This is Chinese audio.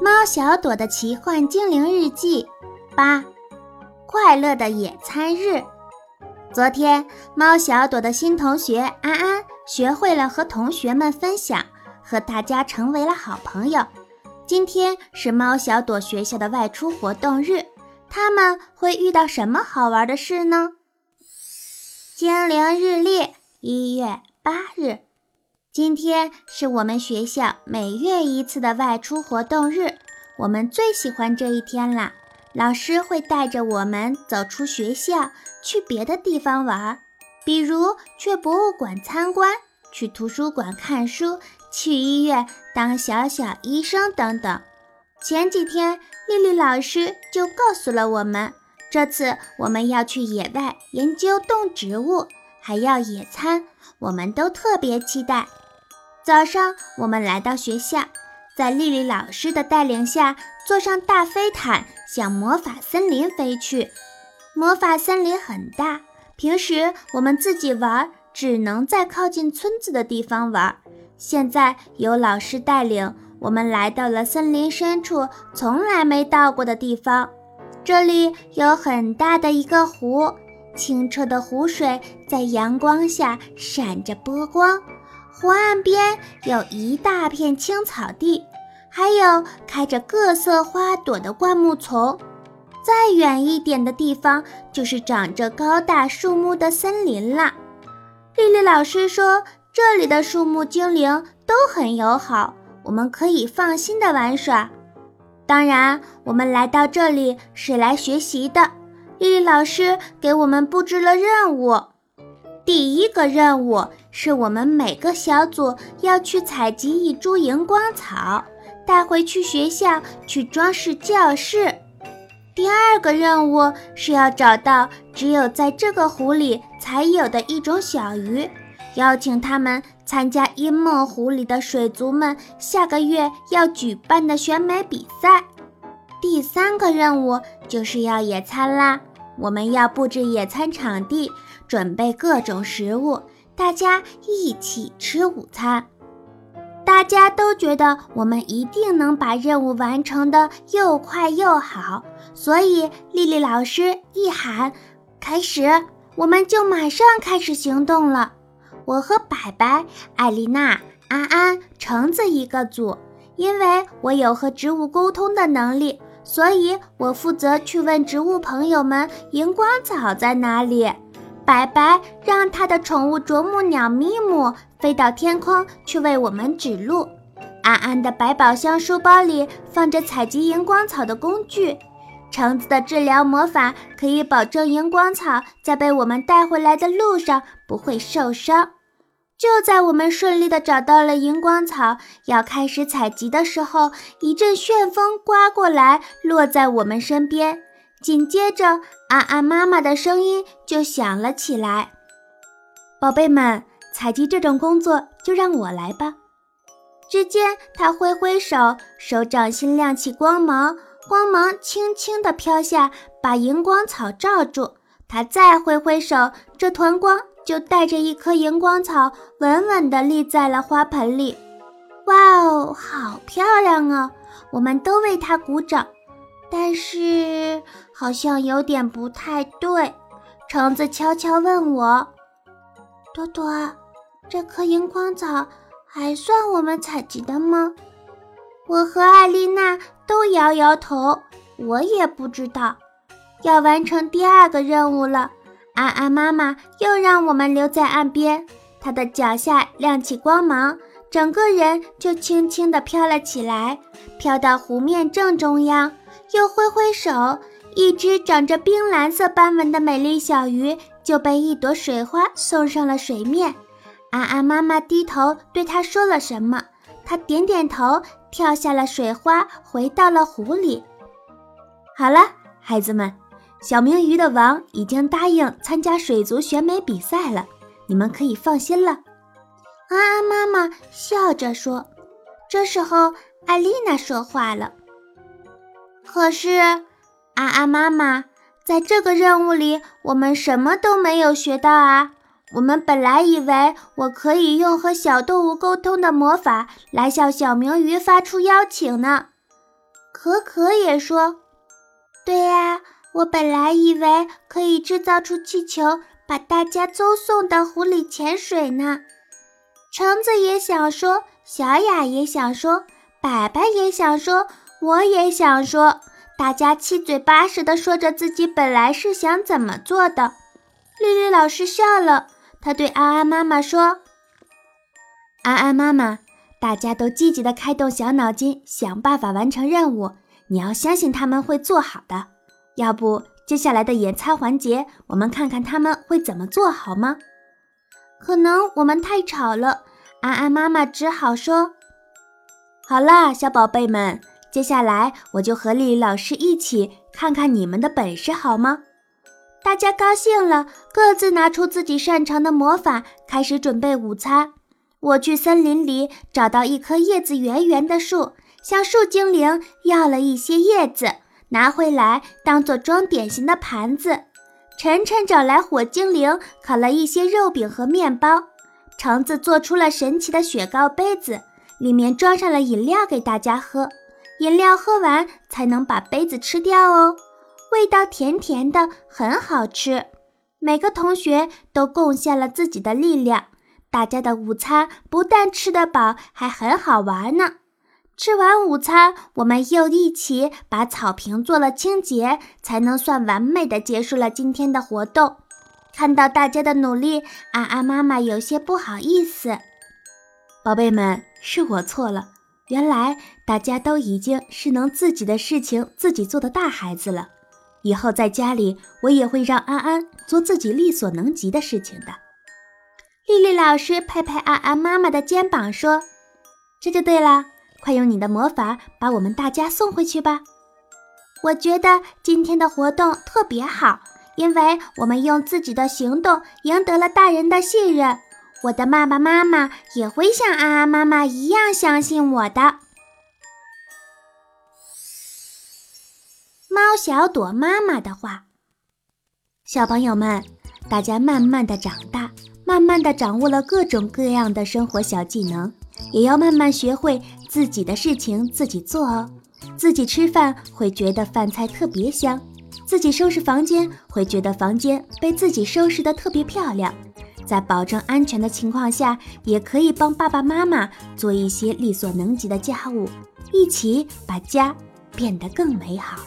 猫小朵的奇幻精灵日记八，快乐的野餐日。昨天，猫小朵的新同学安安学会了和同学们分享，和大家成为了好朋友。今天是猫小朵学校的外出活动日，他们会遇到什么好玩的事呢？精灵日历，一月八日。今天是我们学校每月一次的外出活动日，我们最喜欢这一天了。老师会带着我们走出学校，去别的地方玩，比如去博物馆参观，去图书馆看书，去医院当小小医生等等。前几天，丽丽老师就告诉了我们，这次我们要去野外研究动植物，还要野餐，我们都特别期待。早上，我们来到学校，在丽丽老师的带领下，坐上大飞毯，向魔法森林飞去。魔法森林很大，平时我们自己玩，只能在靠近村子的地方玩。现在有老师带领，我们来到了森林深处，从来没到过的地方。这里有很大的一个湖，清澈的湖水在阳光下闪着波光。湖岸边有一大片青草地，还有开着各色花朵的灌木丛。再远一点的地方，就是长着高大树木的森林了。丽丽老师说，这里的树木精灵都很友好，我们可以放心的玩耍。当然，我们来到这里是来学习的。丽丽老师给我们布置了任务。第一个任务是我们每个小组要去采集一株荧光草，带回去学校去装饰教室。第二个任务是要找到只有在这个湖里才有的一种小鱼，邀请他们参加阴梦湖里的水族们下个月要举办的选美比赛。第三个任务就是要野餐啦。我们要布置野餐场地，准备各种食物，大家一起吃午餐。大家都觉得我们一定能把任务完成的又快又好，所以丽丽老师一喊“开始”，我们就马上开始行动了。我和白白、艾丽娜、安安、橙子一个组，因为我有和植物沟通的能力。所以我负责去问植物朋友们荧光草在哪里。白白让他的宠物啄木鸟咪姆飞到天空去为我们指路。安安的百宝箱书包里放着采集荧光草的工具。橙子的治疗魔法可以保证荧光草在被我们带回来的路上不会受伤。就在我们顺利的找到了荧光草，要开始采集的时候，一阵旋风刮过来，落在我们身边。紧接着，安安妈妈的声音就响了起来：“宝贝们，采集这种工作就让我来吧。”只见他挥挥手，手掌心亮起光芒，光芒轻轻地飘下，把荧光草罩住。他再挥挥手，这团光。就带着一颗荧光草，稳稳地立在了花盆里。哇哦，好漂亮啊！我们都为它鼓掌。但是好像有点不太对。橙子悄悄问我：“多多，这颗荧光草还算我们采集的吗？”我和艾丽娜都摇摇头。我也不知道。要完成第二个任务了。安安妈妈又让我们留在岸边，她的脚下亮起光芒，整个人就轻轻地飘了起来，飘到湖面正中央，又挥挥手，一只长着冰蓝色斑纹的美丽小鱼就被一朵水花送上了水面。安安妈妈低头对它说了什么，它点点头，跳下了水花，回到了湖里。好了，孩子们。小明鱼的王已经答应参加水族选美比赛了，你们可以放心了。安安妈妈笑着说。这时候，艾丽娜说话了：“可是，安安妈妈，在这个任务里，我们什么都没有学到啊！我们本来以为我可以用和小动物沟通的魔法来向小明鱼发出邀请呢。”可可也说：“对呀，我本来以为可以制造出气球，把大家都送到湖里潜水呢。”橙子也想说，小雅也想说，白白也想说，我也想说。大家七嘴八舌的说着自己本来是想怎么做的。丽丽老师笑了，她对安安妈妈说：“安安妈妈，大家都积极的开动小脑筋，想办法完成任务。你要相信他们会做好的。要不，接下来的野餐环节，我们看看他们会怎么做好吗？”可能我们太吵了，安安妈妈只好说：“好啦，小宝贝们。”接下来我就和丽丽老师一起看看你们的本事，好吗？大家高兴了，各自拿出自己擅长的魔法，开始准备午餐。我去森林里找到一棵叶子圆圆的树，向树精灵要了一些叶子，拿回来当做装点心的盘子。晨晨找来火精灵，烤了一些肉饼和面包。橙子做出了神奇的雪糕杯子，里面装上了饮料给大家喝。饮料喝完才能把杯子吃掉哦，味道甜甜的，很好吃。每个同学都贡献了自己的力量，大家的午餐不但吃得饱，还很好玩呢。吃完午餐，我们又一起把草坪做了清洁，才能算完美的结束了今天的活动。看到大家的努力，安安妈妈有些不好意思。宝贝们，是我错了。原来大家都已经是能自己的事情自己做的大孩子了，以后在家里我也会让安安做自己力所能及的事情的。丽丽老师拍拍安安妈妈的肩膀说：“这就对了，快用你的魔法把我们大家送回去吧。”我觉得今天的活动特别好，因为我们用自己的行动赢得了大人的信任。我的爸爸妈妈也会像安安妈妈一样相信我的。猫小朵妈妈的话：小朋友们，大家慢慢的长大，慢慢的掌握了各种各样的生活小技能，也要慢慢学会自己的事情自己做哦。自己吃饭会觉得饭菜特别香，自己收拾房间会觉得房间被自己收拾的特别漂亮。在保证安全的情况下，也可以帮爸爸妈妈做一些力所能及的家务，一起把家变得更美好。